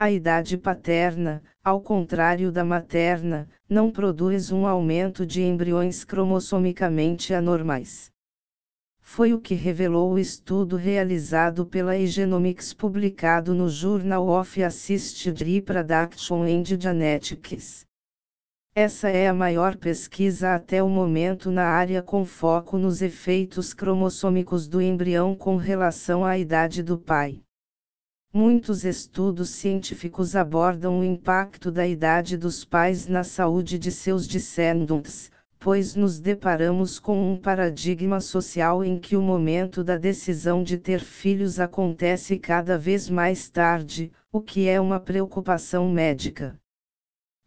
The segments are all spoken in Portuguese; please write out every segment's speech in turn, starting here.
A idade paterna, ao contrário da materna, não produz um aumento de embriões cromossomicamente anormais. Foi o que revelou o estudo realizado pela Egenomics publicado no Journal of Assisted Reproduction and Genetics. Essa é a maior pesquisa até o momento na área com foco nos efeitos cromossômicos do embrião com relação à idade do pai. Muitos estudos científicos abordam o impacto da idade dos pais na saúde de seus descendentes, pois nos deparamos com um paradigma social em que o momento da decisão de ter filhos acontece cada vez mais tarde, o que é uma preocupação médica.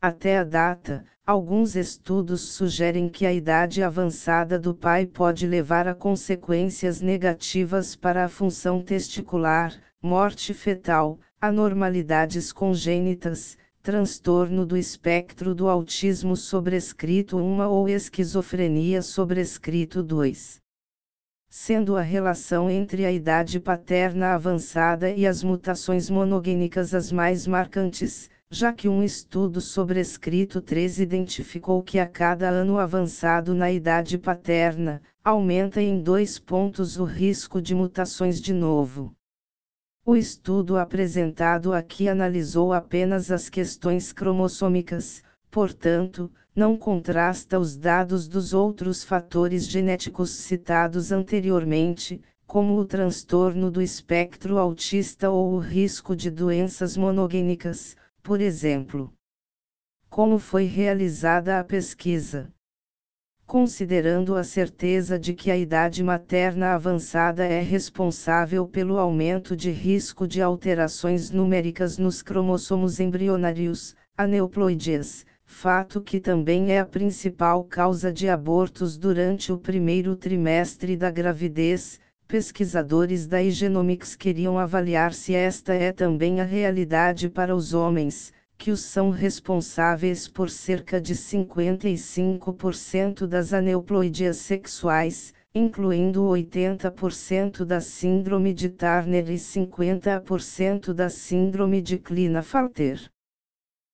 Até a data, alguns estudos sugerem que a idade avançada do pai pode levar a consequências negativas para a função testicular, morte fetal, anormalidades congênitas, transtorno do espectro do autismo sobrescrito 1 ou esquizofrenia sobrescrito 2. Sendo a relação entre a idade paterna avançada e as mutações monogênicas as mais marcantes, já que um estudo sobrescrito 3 identificou que a cada ano avançado na idade paterna, aumenta em dois pontos o risco de mutações de novo. O estudo apresentado aqui analisou apenas as questões cromossômicas, portanto, não contrasta os dados dos outros fatores genéticos citados anteriormente, como o transtorno do espectro autista ou o risco de doenças monogênicas, por exemplo. Como foi realizada a pesquisa? Considerando a certeza de que a idade materna avançada é responsável pelo aumento de risco de alterações numéricas nos cromossomos embrionários, aneuploidias, fato que também é a principal causa de abortos durante o primeiro trimestre da gravidez. Pesquisadores da Igenomics queriam avaliar se esta é também a realidade para os homens, que os são responsáveis por cerca de 55% das aneuploidias sexuais, incluindo 80% da síndrome de Turner e 50% da síndrome de Klinefelter.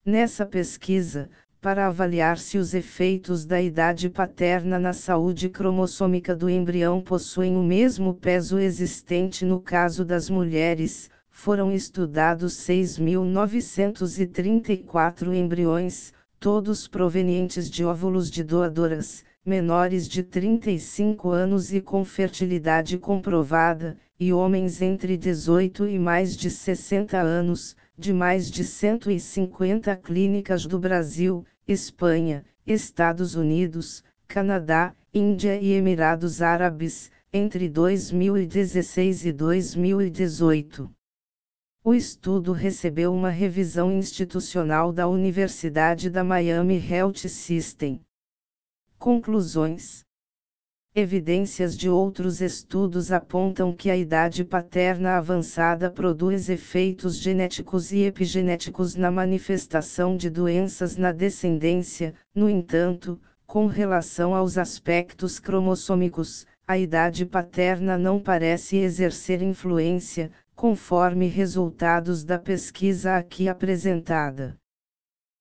Nessa pesquisa, para avaliar se os efeitos da idade paterna na saúde cromossômica do embrião possuem o mesmo peso existente no caso das mulheres, foram estudados 6.934 embriões, todos provenientes de óvulos de doadoras, menores de 35 anos e com fertilidade comprovada, e homens entre 18 e mais de 60 anos, de mais de 150 clínicas do Brasil, Espanha, Estados Unidos, Canadá, Índia e Emirados Árabes, entre 2016 e 2018. O estudo recebeu uma revisão institucional da Universidade da Miami Health System. Conclusões: Evidências de outros estudos apontam que a idade paterna avançada produz efeitos genéticos e epigenéticos na manifestação de doenças na descendência, no entanto, com relação aos aspectos cromossômicos, a idade paterna não parece exercer influência, conforme resultados da pesquisa aqui apresentada.